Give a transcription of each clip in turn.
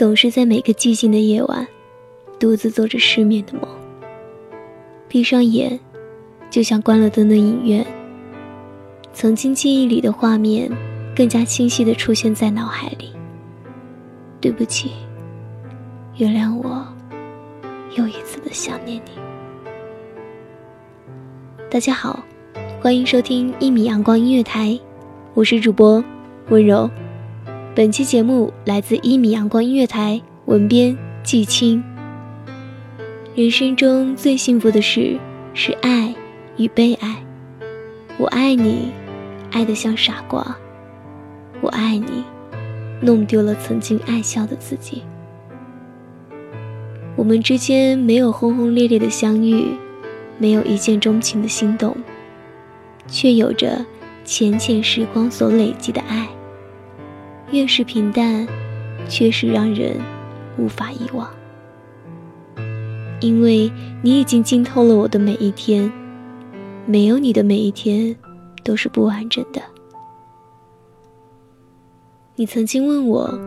总是在每个寂静的夜晚，独自做着失眠的梦。闭上眼，就像关了灯的影院。曾经记忆里的画面，更加清晰地出现在脑海里。对不起，原谅我，又一次的想念你。大家好，欢迎收听一米阳光音乐台，我是主播温柔。本期节目来自一米阳光音乐台，文编季青。人生中最幸福的事是爱与被爱。我爱你，爱得像傻瓜。我爱你，弄丢了曾经爱笑的自己。我们之间没有轰轰烈烈的相遇，没有一见钟情的心动，却有着浅浅时光所累积的爱。越是平淡，却是让人无法遗忘。因为你已经浸透了我的每一天，没有你的每一天都是不完整的。你曾经问我，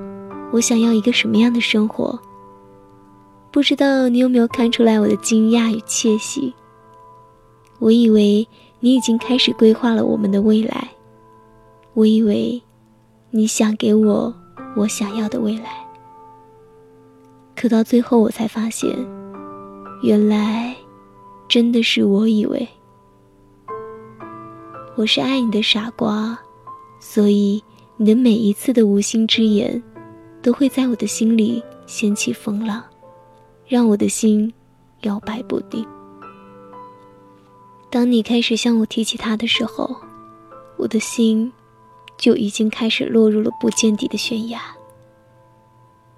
我想要一个什么样的生活？不知道你有没有看出来我的惊讶与窃喜？我以为你已经开始规划了我们的未来，我以为。你想给我我想要的未来，可到最后我才发现，原来真的是我以为。我是爱你的傻瓜，所以你的每一次的无心之言，都会在我的心里掀起风浪，让我的心摇摆不定。当你开始向我提起他的时候，我的心。就已经开始落入了不见底的悬崖。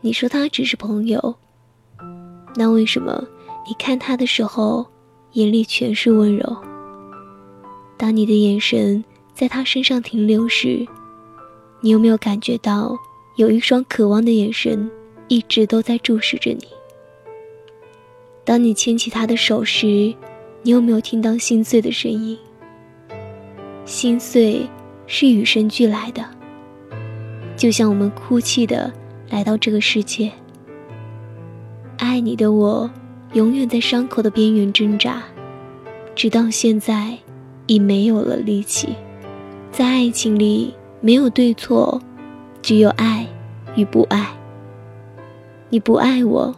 你说他只是朋友，那为什么你看他的时候眼里全是温柔？当你的眼神在他身上停留时，你有没有感觉到有一双渴望的眼神一直都在注视着你？当你牵起他的手时，你有没有听到心碎的声音？心碎。是与生俱来的，就像我们哭泣的来到这个世界。爱你的我，永远在伤口的边缘挣扎，直到现在，已没有了力气。在爱情里，没有对错，只有爱与不爱。你不爱我，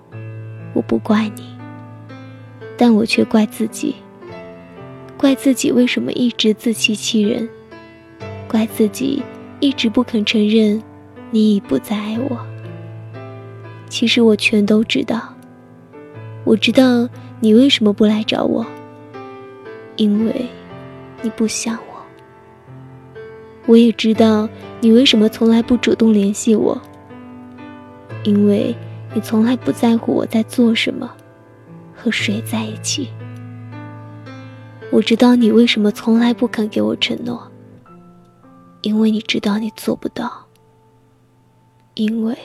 我不怪你，但我却怪自己，怪自己为什么一直自欺欺人。怪自己一直不肯承认，你已不再爱我。其实我全都知道。我知道你为什么不来找我，因为你不想我。我也知道你为什么从来不主动联系我，因为你从来不在乎我在做什么，和谁在一起。我知道你为什么从来不肯给我承诺。因为你知道你做不到，因为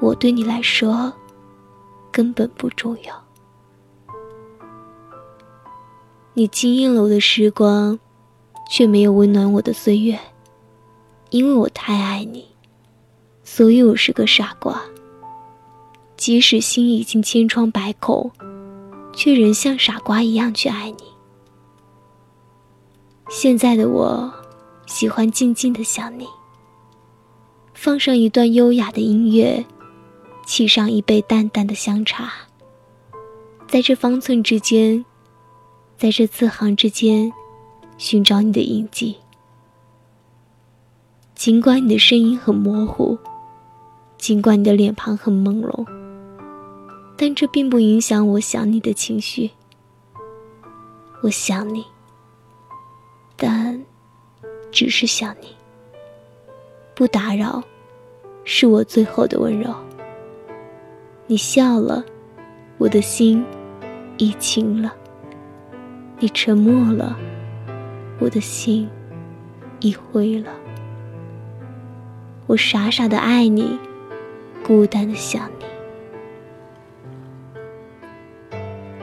我对你来说根本不重要。你惊艳了我的时光，却没有温暖我的岁月。因为我太爱你，所以我是个傻瓜。即使心已经千疮百孔，却仍像傻瓜一样去爱你。现在的我，喜欢静静的想你。放上一段优雅的音乐，沏上一杯淡淡的香茶，在这方寸之间，在这字行之间，寻找你的印记。尽管你的声音很模糊，尽管你的脸庞很朦胧，但这并不影响我想你的情绪。我想你，但只是想你。不打扰，是我最后的温柔。你笑了，我的心已晴了；你沉默了，我的心已灰了。我傻傻的爱你，孤单的想你。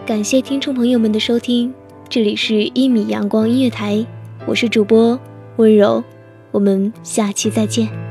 感谢听众朋友们的收听，这里是《一米阳光音乐台》，我是主播温柔，我们下期再见。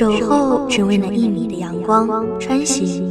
守候只为那一米的阳光，穿行